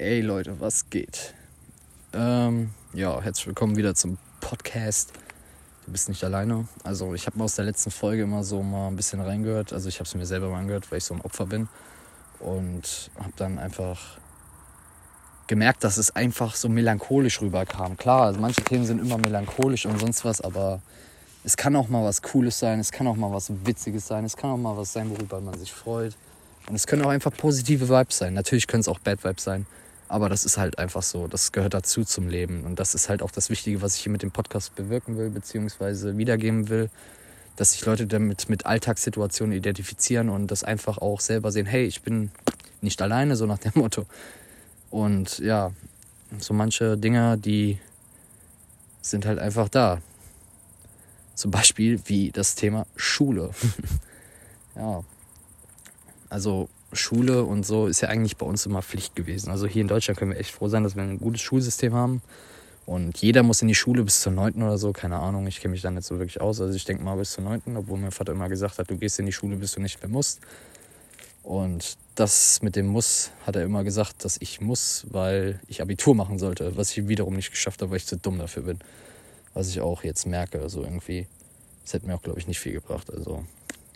Ey Leute, was geht? Ähm, ja, herzlich willkommen wieder zum Podcast. Du bist nicht alleine. Also ich habe mal aus der letzten Folge immer so mal ein bisschen reingehört. Also ich habe es mir selber mal angehört, weil ich so ein Opfer bin. Und habe dann einfach gemerkt, dass es einfach so melancholisch rüberkam. Klar, also manche Themen sind immer melancholisch und sonst was, aber es kann auch mal was Cooles sein, es kann auch mal was Witziges sein, es kann auch mal was sein, worüber man sich freut. Und es können auch einfach positive Vibes sein. Natürlich können es auch Bad Vibes sein. Aber das ist halt einfach so. Das gehört dazu zum Leben. Und das ist halt auch das Wichtige, was ich hier mit dem Podcast bewirken will, beziehungsweise wiedergeben will. Dass sich Leute damit mit Alltagssituationen identifizieren und das einfach auch selber sehen, hey, ich bin nicht alleine, so nach dem Motto. Und ja, so manche Dinge, die sind halt einfach da. Zum Beispiel wie das Thema Schule. ja, also Schule und so ist ja eigentlich bei uns immer Pflicht gewesen. Also hier in Deutschland können wir echt froh sein, dass wir ein gutes Schulsystem haben. Und jeder muss in die Schule bis zur 9. oder so, keine Ahnung, ich kenne mich da nicht so wirklich aus. Also ich denke mal bis zur 9., obwohl mein Vater immer gesagt hat, du gehst in die Schule, bis du nicht mehr musst. Und das mit dem Muss hat er immer gesagt, dass ich muss, weil ich Abitur machen sollte, was ich wiederum nicht geschafft habe, weil ich zu dumm dafür bin. Was ich auch jetzt merke, also irgendwie. Das hätte mir auch, glaube ich, nicht viel gebracht. Also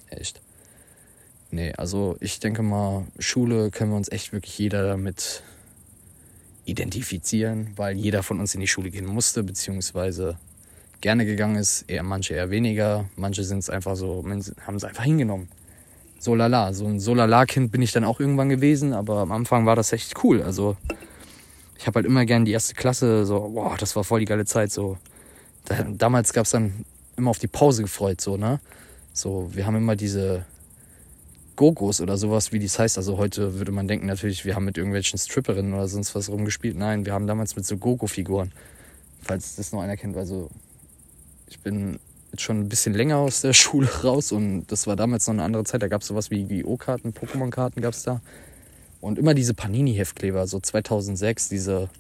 echt. Nee, also ich denke mal, Schule können wir uns echt wirklich jeder damit identifizieren, weil jeder von uns in die Schule gehen musste, beziehungsweise gerne gegangen ist, eher manche eher weniger, manche sind es einfach so, haben es einfach hingenommen. So lala, so ein Solala-Kind bin ich dann auch irgendwann gewesen, aber am Anfang war das echt cool. Also ich habe halt immer gern die erste Klasse, so, boah, das war voll die geile Zeit. So, da, damals gab es dann immer auf die Pause gefreut, so, ne? So, wir haben immer diese Gogos oder sowas, wie dies heißt. Also heute würde man denken natürlich, wir haben mit irgendwelchen Stripperinnen oder sonst was rumgespielt. Nein, wir haben damals mit so Gogo-Figuren. Falls das noch einer kennt. Also ich bin jetzt schon ein bisschen länger aus der Schule raus und das war damals noch eine andere Zeit. Da gab es sowas wie Yu-Gi-Oh-Karten, Pokémon-Karten gab es da. Und immer diese Panini-Heftkleber, so 2006, diese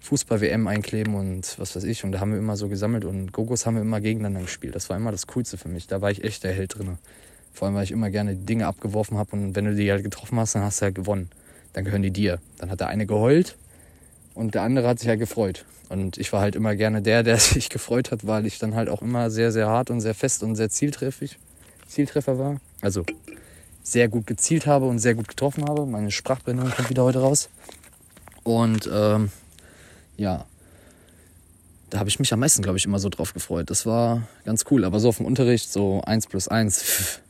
Fußball-WM einkleben und was weiß ich. Und da haben wir immer so gesammelt und Gogos haben wir immer gegeneinander gespielt. Das war immer das Coolste für mich. Da war ich echt der Held drin. Vor allem, weil ich immer gerne Dinge abgeworfen habe und wenn du die halt getroffen hast, dann hast du halt gewonnen. Dann gehören die dir. Dann hat der eine geheult und der andere hat sich halt gefreut. Und ich war halt immer gerne der, der sich gefreut hat, weil ich dann halt auch immer sehr, sehr hart und sehr fest und sehr zieltreffig, Zieltreffer war. Also sehr gut gezielt habe und sehr gut getroffen habe. Meine Sprachbehinderung kommt wieder heute raus. Und ähm, ja, da habe ich mich am meisten, glaube ich, immer so drauf gefreut. Das war ganz cool. Aber so auf dem Unterricht, so 1 plus 1, pff,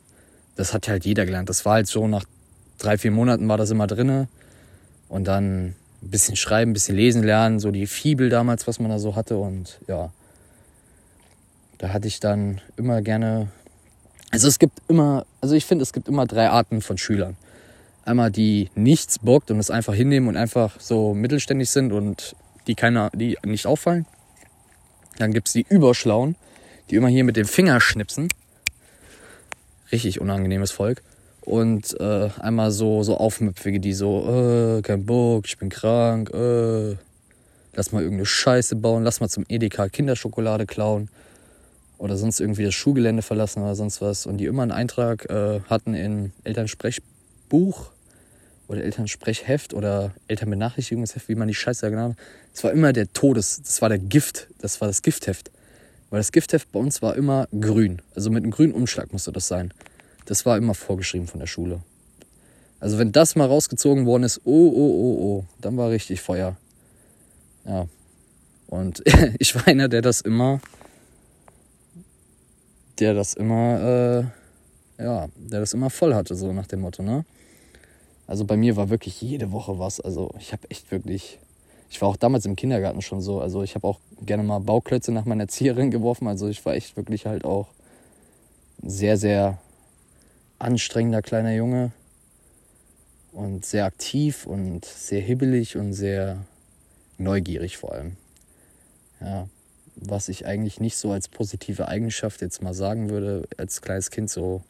das hat halt jeder gelernt. Das war halt so, nach drei, vier Monaten war das immer drinne. Und dann ein bisschen schreiben, ein bisschen lesen lernen, so die Fibel damals, was man da so hatte. Und ja, da hatte ich dann immer gerne. Also es gibt immer, also ich finde, es gibt immer drei Arten von Schülern. Einmal die nichts bockt und es einfach hinnehmen und einfach so mittelständig sind und die keiner, die nicht auffallen. Dann gibt es die Überschlauen, die immer hier mit dem Finger schnipsen richtig unangenehmes Volk. Und äh, einmal so, so Aufmüpfige, die so, äh, kein Bock, ich bin krank, äh, lass mal irgendeine Scheiße bauen, lass mal zum Edeka Kinderschokolade klauen oder sonst irgendwie das Schulgelände verlassen oder sonst was. Und die immer einen Eintrag äh, hatten in Elternsprechbuch oder Elternsprechheft oder Elternbenachrichtigungsheft, wie man die Scheiße genannt hat. Es war immer der Todes, das war der Gift, das war das Giftheft. Weil das Giftheft bei uns war immer grün. Also mit einem grünen Umschlag musste das sein. Das war immer vorgeschrieben von der Schule. Also wenn das mal rausgezogen worden ist, oh, oh, oh, oh, dann war richtig Feuer. Ja. Und ich war einer, der das immer, der das immer, äh, ja, der das immer voll hatte, so nach dem Motto, ne? Also bei mir war wirklich jede Woche was. Also ich habe echt wirklich ich war auch damals im Kindergarten schon so. Also ich habe auch gerne mal Bauklötze nach meiner Erzieherin geworfen. Also ich war echt wirklich halt auch sehr, sehr anstrengender kleiner Junge. Und sehr aktiv und sehr hibbelig und sehr neugierig vor allem. Ja, was ich eigentlich nicht so als positive Eigenschaft jetzt mal sagen würde, als kleines Kind so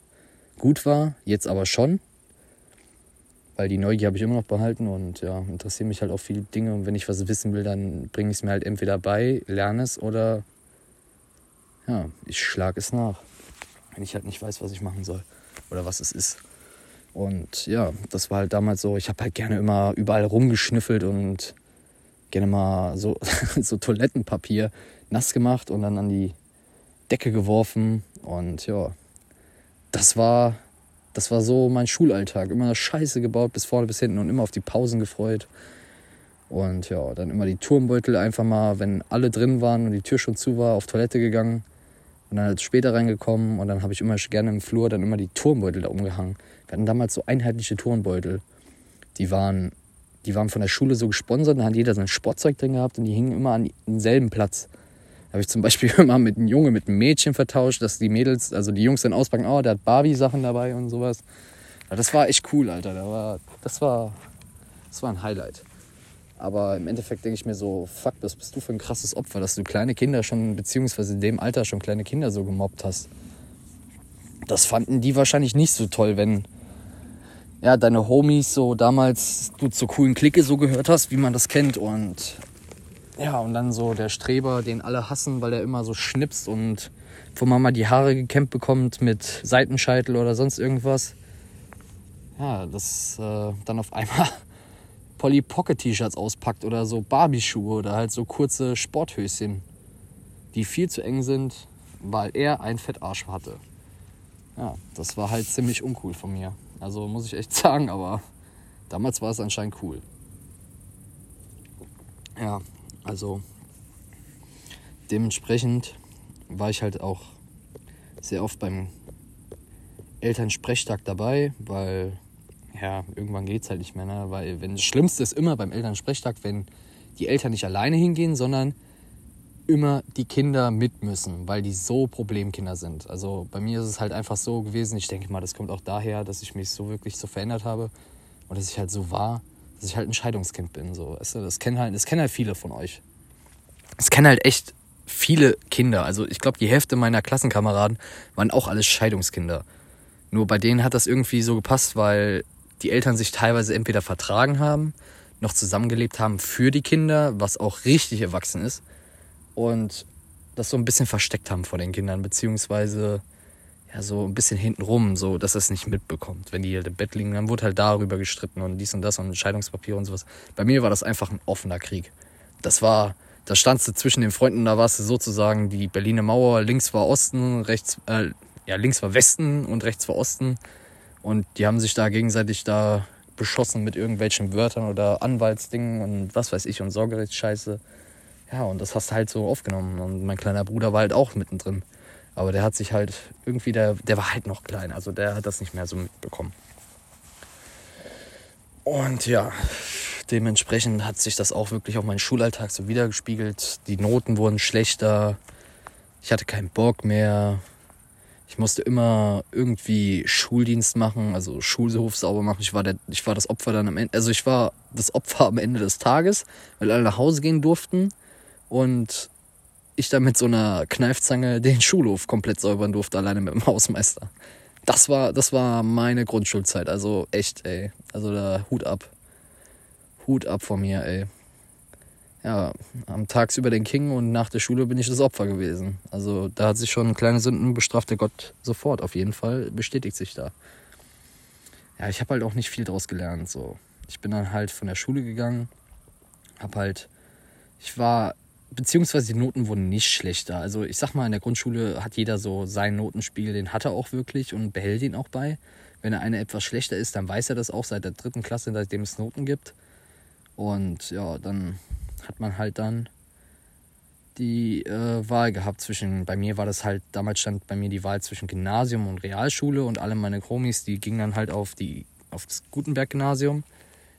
gut war, jetzt aber schon weil die Neugier habe ich immer noch behalten und ja, interessieren mich halt auch viele Dinge. Und wenn ich was wissen will, dann bringe ich es mir halt entweder bei, lerne es oder ja, ich schlage es nach. Wenn ich halt nicht weiß, was ich machen soll oder was es ist. Und ja, das war halt damals so, ich habe halt gerne immer überall rumgeschnüffelt und gerne mal so, so Toilettenpapier nass gemacht und dann an die Decke geworfen. Und ja, das war, das war so mein Schulalltag. Immer Scheiße gebaut, bis vorne bis hinten und immer auf die Pausen gefreut. Und ja, dann immer die Turmbeutel einfach mal, wenn alle drin waren und die Tür schon zu war, auf Toilette gegangen. Und dann halt später reingekommen und dann habe ich immer gerne im Flur dann immer die Turmbeutel da umgehangen. Wir hatten damals so einheitliche Turnbeutel. Die waren, die waren von der Schule so gesponsert, da hat jeder sein Sportzeug drin gehabt und die hingen immer an denselben Platz. Da habe ich zum Beispiel immer mit einem Junge, mit einem Mädchen vertauscht, dass die Mädels, also die Jungs dann auspacken, oh, der hat Barbie-Sachen dabei und sowas. Ja, das war echt cool, Alter. Das war, das war, das war ein Highlight. Aber im Endeffekt denke ich mir so, fuck, was bist du für ein krasses Opfer, dass du kleine Kinder schon, beziehungsweise in dem Alter schon kleine Kinder so gemobbt hast. Das fanden die wahrscheinlich nicht so toll, wenn ja, deine Homies so damals du zur coolen Clique so gehört hast, wie man das kennt. Und ja, und dann so der Streber, den alle hassen, weil er immer so schnipst und wo Mama die Haare gekämmt bekommt mit Seitenscheitel oder sonst irgendwas. Ja, das äh, dann auf einmal Polly Pocket T-Shirts auspackt oder so Barbie-Schuhe oder halt so kurze Sporthöschen, die viel zu eng sind, weil er einen Fettarsch hatte. Ja, das war halt ziemlich uncool von mir. Also muss ich echt sagen, aber damals war es anscheinend cool. Ja, also dementsprechend war ich halt auch sehr oft beim Elternsprechtag dabei, weil ja, irgendwann geht es halt nicht mehr, ne? Weil wenn das Schlimmste ist immer beim Elternsprechtag, wenn die Eltern nicht alleine hingehen, sondern immer die Kinder mit müssen, weil die so Problemkinder sind. Also bei mir ist es halt einfach so gewesen, ich denke mal, das kommt auch daher, dass ich mich so wirklich so verändert habe und dass ich halt so war, dass ich halt ein Scheidungskind bin. So. Das kennen halt, das kennen halt viele von euch. Das kennen halt echt viele Kinder. Also ich glaube, die Hälfte meiner Klassenkameraden waren auch alles Scheidungskinder. Nur bei denen hat das irgendwie so gepasst, weil die Eltern sich teilweise entweder vertragen haben, noch zusammengelebt haben für die Kinder, was auch richtig erwachsen ist und das so ein bisschen versteckt haben vor den Kindern, beziehungsweise ja, so ein bisschen hintenrum, so dass es nicht mitbekommt. Wenn die halt im Bett liegen, dann wurde halt darüber gestritten und dies und das und Entscheidungspapier und sowas. Bei mir war das einfach ein offener Krieg. Das war, da standst du zwischen den Freunden, da warst du sozusagen die Berliner Mauer, links war Osten, rechts, äh, ja, links war Westen und rechts war Osten. Und die haben sich da gegenseitig da beschossen mit irgendwelchen Wörtern oder Anwaltsdingen und was weiß ich und Sorgerechtsscheiße. Ja, und das hast du halt so aufgenommen. Und mein kleiner Bruder war halt auch mittendrin. Aber der hat sich halt irgendwie, der, der war halt noch klein. Also der hat das nicht mehr so mitbekommen. Und ja, dementsprechend hat sich das auch wirklich auf meinen Schulalltag so wiedergespiegelt. Die Noten wurden schlechter. Ich hatte keinen Bock mehr. Ich musste immer irgendwie Schuldienst machen, also Schulhof sauber machen. Ich war, der, ich war das Opfer dann am Ende. Also ich war das Opfer am Ende des Tages, weil alle nach Hause gehen durften und ich dann mit so einer Kneifzange den Schulhof komplett säubern durfte, alleine mit dem Hausmeister. Das war, das war meine Grundschulzeit. Also echt, ey. Also da Hut ab. Hut ab von mir, ey. Ja, am tagsüber den King und nach der Schule bin ich das Opfer gewesen. Also da hat sich schon kleine Sünden bestraft der Gott sofort, auf jeden Fall. Bestätigt sich da. Ja, ich habe halt auch nicht viel draus gelernt. So. Ich bin dann halt von der Schule gegangen, hab halt, ich war beziehungsweise die Noten wurden nicht schlechter. Also ich sag mal, in der Grundschule hat jeder so seinen Notenspiegel, den hat er auch wirklich und behält ihn auch bei. Wenn er eine etwas schlechter ist, dann weiß er das auch seit der dritten Klasse, seitdem es Noten gibt. Und ja, dann hat man halt dann die äh, Wahl gehabt zwischen, bei mir war das halt, damals stand bei mir die Wahl zwischen Gymnasium und Realschule und alle meine Chromis, die gingen dann halt auf, die, auf das Gutenberg-Gymnasium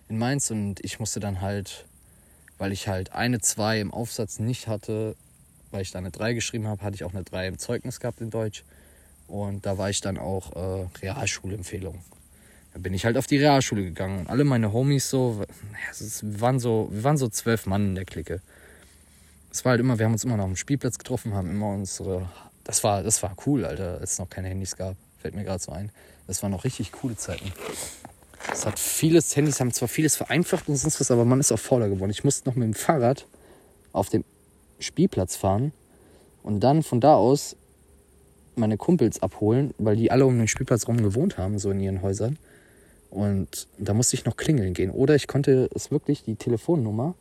in Mainz und ich musste dann halt weil ich halt eine 2 im Aufsatz nicht hatte, weil ich da eine 3 geschrieben habe, hatte ich auch eine 3 im Zeugnis gehabt in Deutsch. Und da war ich dann auch äh, Realschulempfehlung. Da bin ich halt auf die Realschule gegangen. Und alle meine Homies so, wir waren so, wir waren so zwölf Mann in der Clique. Es war halt immer, wir haben uns immer noch am Spielplatz getroffen, haben immer unsere. Das war, das war cool, Alter, als es noch keine Handys gab. Fällt mir gerade so ein. Das waren noch richtig coole Zeiten. Es hat vieles, Handys haben zwar vieles vereinfacht und sonst was, aber man ist auch fauler geworden. Ich musste noch mit dem Fahrrad auf dem Spielplatz fahren und dann von da aus meine Kumpels abholen, weil die alle um den Spielplatz rum gewohnt haben, so in ihren Häusern. Und da musste ich noch klingeln gehen. Oder ich konnte es wirklich, die Telefonnummer,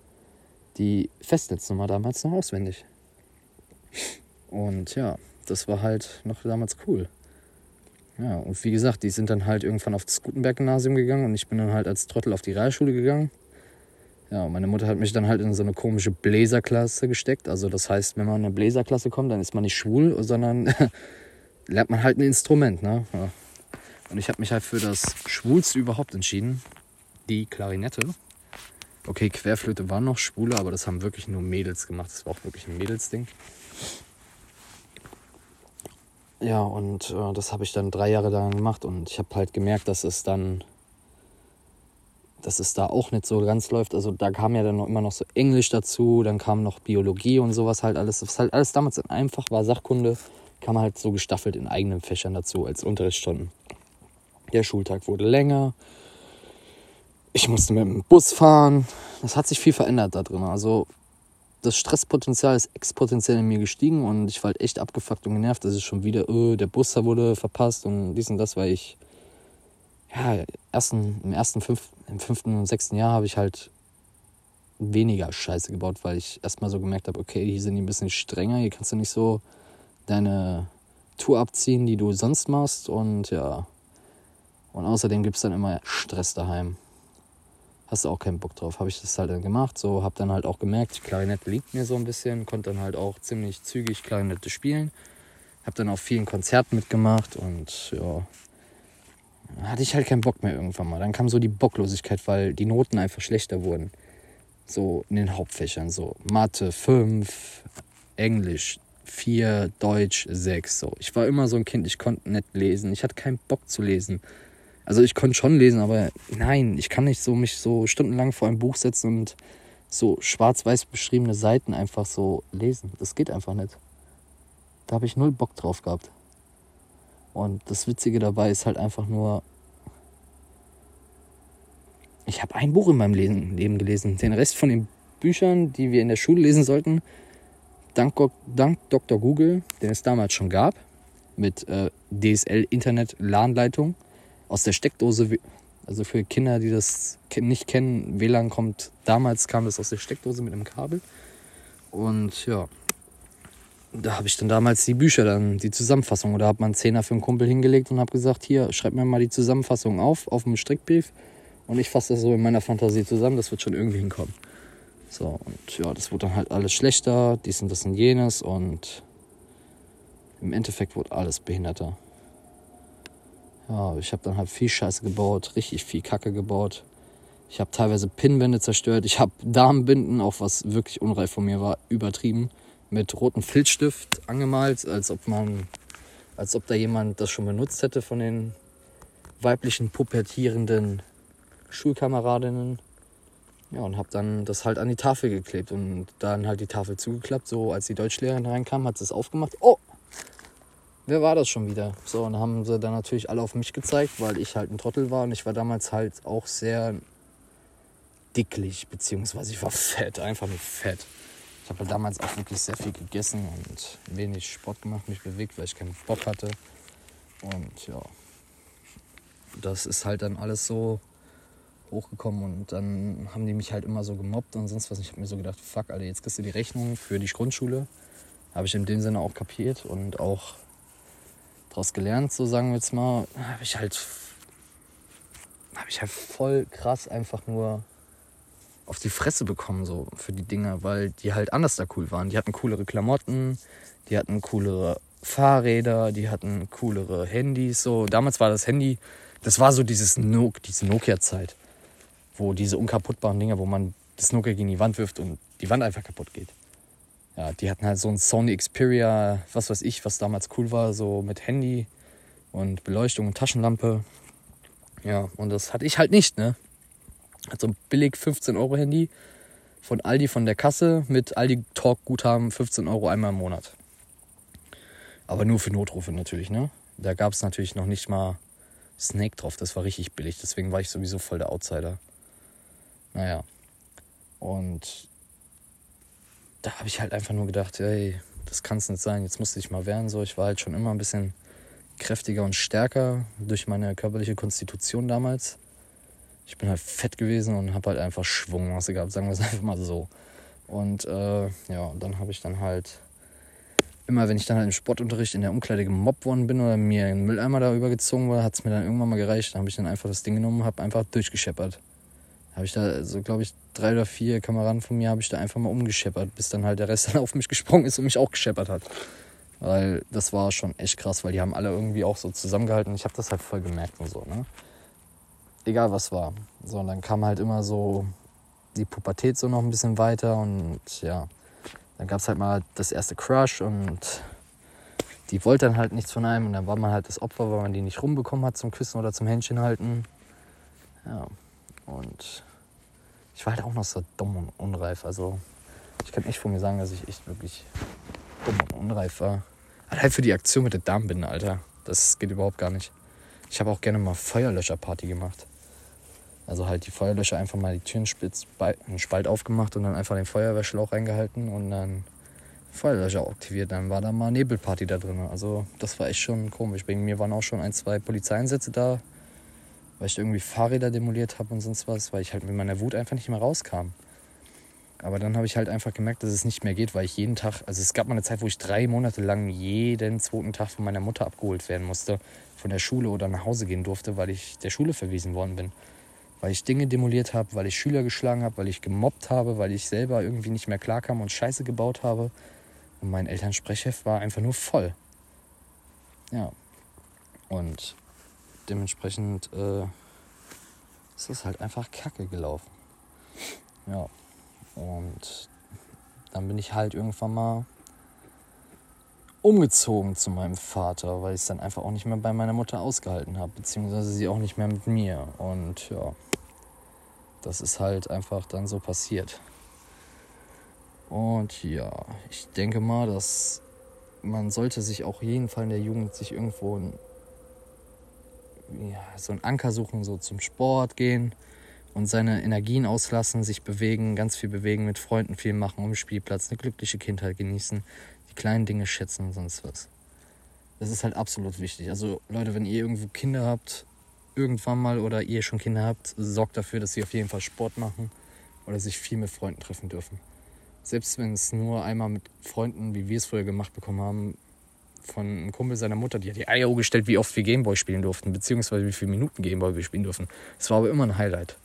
die Festnetznummer damals noch auswendig. Und ja, das war halt noch damals cool. Ja, und wie gesagt, die sind dann halt irgendwann auf das Gutenberg-Gymnasium gegangen und ich bin dann halt als Trottel auf die Realschule gegangen. Ja, meine Mutter hat mich dann halt in so eine komische Bläserklasse gesteckt. Also das heißt, wenn man in eine Bläserklasse kommt, dann ist man nicht schwul, sondern lernt man halt ein Instrument. Ne? Ja. Und ich habe mich halt für das Schwulste überhaupt entschieden. Die Klarinette. Okay, Querflöte war noch schwuler, aber das haben wirklich nur Mädels gemacht. Das war auch wirklich ein Mädelsding. Ja, und äh, das habe ich dann drei Jahre lang gemacht und ich habe halt gemerkt, dass es dann, dass es da auch nicht so ganz läuft. Also da kam ja dann noch immer noch so Englisch dazu, dann kam noch Biologie und sowas halt alles. Was halt alles damals einfach war, Sachkunde, kam halt so gestaffelt in eigenen Fächern dazu als Unterrichtsstunden. Der Schultag wurde länger. Ich musste mit dem Bus fahren. Das hat sich viel verändert da drin. Also das Stresspotenzial ist exponentiell in mir gestiegen und ich war halt echt abgefuckt und genervt, dass es schon wieder, oh, der Bus wurde verpasst und dies und das, weil ich, ja, ersten, im ersten, fünf, im fünften und sechsten Jahr habe ich halt weniger Scheiße gebaut, weil ich erstmal so gemerkt habe, okay, hier sind die ein bisschen strenger, hier kannst du nicht so deine Tour abziehen, die du sonst machst und ja. Und außerdem gibt es dann immer Stress daheim hast du auch keinen Bock drauf. Habe ich das halt dann gemacht, so habe dann halt auch gemerkt, die Klarinette liegt mir so ein bisschen, konnte dann halt auch ziemlich zügig Klarinette spielen. Habe dann auf vielen Konzerten mitgemacht und ja, hatte ich halt keinen Bock mehr irgendwann mal. Dann kam so die Bocklosigkeit, weil die Noten einfach schlechter wurden. So in den Hauptfächern, so Mathe 5, Englisch 4, Deutsch 6. So. Ich war immer so ein Kind, ich konnte nicht lesen. Ich hatte keinen Bock zu lesen. Also ich konnte schon lesen, aber nein, ich kann nicht so mich so stundenlang vor ein Buch setzen und so schwarz-weiß beschriebene Seiten einfach so lesen. Das geht einfach nicht. Da habe ich null Bock drauf gehabt. Und das Witzige dabei ist halt einfach nur, ich habe ein Buch in meinem Leben gelesen. Den Rest von den Büchern, die wir in der Schule lesen sollten, dank, dank Dr. Google, den es damals schon gab, mit äh, DSL Internet LAN-Leitung, aus der Steckdose, also für Kinder, die das nicht kennen, WLAN kommt, damals kam das aus der Steckdose mit einem Kabel. Und ja, da habe ich dann damals die Bücher, dann die Zusammenfassung, oder habe man Zehner für einen Kumpel hingelegt und habe gesagt, hier, schreib mir mal die Zusammenfassung auf, auf einem Strickbrief. Und ich fasse das so in meiner Fantasie zusammen, das wird schon irgendwie hinkommen. So, und ja, das wurde dann halt alles schlechter, dies und das und jenes und im Endeffekt wurde alles behinderter. Ja, ich habe dann halt viel Scheiße gebaut, richtig viel Kacke gebaut. Ich habe teilweise Pinnwände zerstört. Ich habe Darmbinden, auch was wirklich unreif von mir war, übertrieben. Mit rotem Filzstift angemalt, als ob man, als ob da jemand das schon benutzt hätte von den weiblichen pubertierenden Schulkameradinnen. Ja, und habe dann das halt an die Tafel geklebt und dann halt die Tafel zugeklappt. So, als die Deutschlehrerin reinkam, hat sie es aufgemacht. Oh, wer war das schon wieder? So, und haben sie dann natürlich alle auf mich gezeigt, weil ich halt ein Trottel war und ich war damals halt auch sehr dicklich, beziehungsweise ich war fett, einfach nur fett. Ich habe halt damals auch wirklich sehr viel gegessen und wenig Sport gemacht, mich bewegt, weil ich keinen Bock hatte. Und ja, das ist halt dann alles so hochgekommen und dann haben die mich halt immer so gemobbt und sonst was. Ich habe mir so gedacht, fuck, Alter, jetzt kriegst du die Rechnung für die Grundschule. Habe ich in dem Sinne auch kapiert und auch daraus gelernt, so sagen wir jetzt mal, habe ich halt habe ich halt voll krass einfach nur auf die Fresse bekommen so für die Dinger, weil die halt anders da cool waren. Die hatten coolere Klamotten, die hatten coolere Fahrräder, die hatten coolere Handys. So damals war das Handy, das war so dieses no diese Nokia-Zeit, wo diese unkaputtbaren Dinger, wo man das Nokia gegen die Wand wirft und die Wand einfach kaputt geht ja, die hatten halt so ein Sony Xperia, was weiß ich, was damals cool war, so mit Handy und Beleuchtung und Taschenlampe. Ja, und das hatte ich halt nicht, ne? Hat so ein billig 15 Euro Handy von Aldi von der Kasse mit Aldi Talk Guthaben 15 Euro einmal im Monat. Aber nur für Notrufe natürlich, ne? Da gab es natürlich noch nicht mal Snake drauf, das war richtig billig, deswegen war ich sowieso voll der Outsider. Naja. Und da habe ich halt einfach nur gedacht, ey, das kann es nicht sein, jetzt musste ich mal wehren. So, ich war halt schon immer ein bisschen kräftiger und stärker durch meine körperliche Konstitution damals. ich bin halt fett gewesen und habe halt einfach Schwungmasse gehabt, sagen wir es einfach mal so. Und äh, ja, dann habe ich dann halt immer, wenn ich dann halt im Sportunterricht in der Umkleide gemobbt worden bin oder mir ein Mülleimer da übergezogen wurde, hat es mir dann irgendwann mal gereicht. Dann habe ich dann einfach das Ding genommen und habe einfach durchgescheppert. Habe ich da, so glaube ich, drei oder vier Kameraden von mir habe ich da einfach mal umgescheppert, bis dann halt der Rest dann auf mich gesprungen ist und mich auch gescheppert hat. Weil das war schon echt krass, weil die haben alle irgendwie auch so zusammengehalten. Ich habe das halt voll gemerkt und so, ne? Egal was war. So, und dann kam halt immer so die Pubertät so noch ein bisschen weiter und ja, dann gab es halt mal das erste Crush und die wollte dann halt nichts von einem und dann war man halt das Opfer, weil man die nicht rumbekommen hat zum Küssen oder zum Händchen halten. Ja, und ich war halt auch noch so dumm und unreif. Also ich kann echt von mir sagen, dass ich echt wirklich dumm und unreif war. Allein für die Aktion mit der Darmbinde, Alter. Das geht überhaupt gar nicht. Ich habe auch gerne mal Feuerlöscherparty gemacht. Also halt die Feuerlöscher einfach mal die Türen einen Spalt aufgemacht und dann einfach den Feuerwehrschlauch reingehalten und dann Feuerlöscher aktiviert. Dann war da mal Nebelparty da drin. Also das war echt schon komisch. Bei mir waren auch schon ein, zwei Polizeieinsätze da, weil ich irgendwie Fahrräder demoliert habe und sonst was, weil ich halt mit meiner Wut einfach nicht mehr rauskam. Aber dann habe ich halt einfach gemerkt, dass es nicht mehr geht, weil ich jeden Tag, also es gab mal eine Zeit, wo ich drei Monate lang jeden zweiten Tag von meiner Mutter abgeholt werden musste, von der Schule oder nach Hause gehen durfte, weil ich der Schule verwiesen worden bin weil ich Dinge demoliert habe, weil ich Schüler geschlagen habe, weil ich gemobbt habe, weil ich selber irgendwie nicht mehr klarkam und Scheiße gebaut habe. Und mein Elternsprechheft war einfach nur voll. Ja. Und dementsprechend äh, ist es halt einfach kacke gelaufen. Ja. Und dann bin ich halt irgendwann mal umgezogen zu meinem Vater, weil ich es dann einfach auch nicht mehr bei meiner Mutter ausgehalten habe, beziehungsweise sie auch nicht mehr mit mir. Und ja, das ist halt einfach dann so passiert. Und ja, ich denke mal, dass man sollte sich auch jeden Fall in der Jugend sich irgendwo ja, so einen Anker suchen, so zum Sport gehen und seine Energien auslassen, sich bewegen, ganz viel bewegen, mit Freunden viel machen, um Spielplatz, eine glückliche Kindheit genießen, die kleinen Dinge schätzen und sonst was. Das ist halt absolut wichtig. Also Leute, wenn ihr irgendwo Kinder habt, irgendwann mal oder ihr schon Kinder habt, sorgt dafür, dass sie auf jeden Fall Sport machen oder sich viel mit Freunden treffen dürfen. Selbst wenn es nur einmal mit Freunden, wie wir es früher gemacht bekommen haben, von einem Kumpel seiner Mutter, die hat die Eier gestellt, wie oft wir Gameboy spielen durften, beziehungsweise wie viele Minuten Gameboy wir spielen dürfen. Es war aber immer ein Highlight.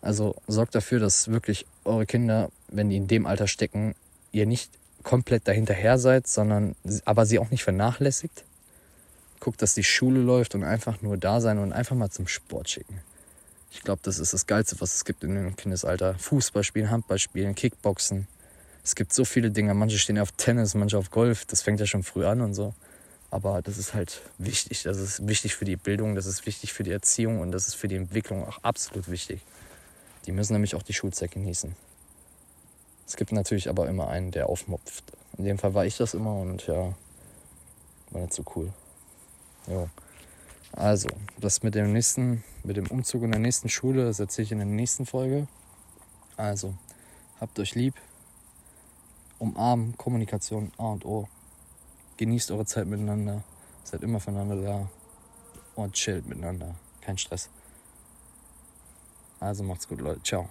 Also sorgt dafür, dass wirklich eure Kinder, wenn die in dem Alter stecken, ihr nicht komplett dahinterher seid, sondern aber sie auch nicht vernachlässigt, guckt, dass die Schule läuft und einfach nur da sein und einfach mal zum Sport schicken. Ich glaube, das ist das Geilste, was es gibt in dem Kindesalter. Fußball spielen, Handball spielen, Kickboxen. Es gibt so viele Dinge. Manche stehen auf Tennis, manche auf Golf. Das fängt ja schon früh an und so. Aber das ist halt wichtig. Das ist wichtig für die Bildung, das ist wichtig für die Erziehung und das ist für die Entwicklung auch absolut wichtig. Die müssen nämlich auch die Schulzeit genießen. Es gibt natürlich aber immer einen, der aufmopft. In dem Fall war ich das immer und ja, war nicht so cool. Jo. Also, das mit dem nächsten, mit dem Umzug in der nächsten Schule, das erzähle ich in der nächsten Folge. Also, habt euch lieb, umarmen, Kommunikation A und O. Genießt eure Zeit miteinander, seid immer füreinander da und chillt miteinander. Kein Stress. Also macht's gut, Leute. Ciao.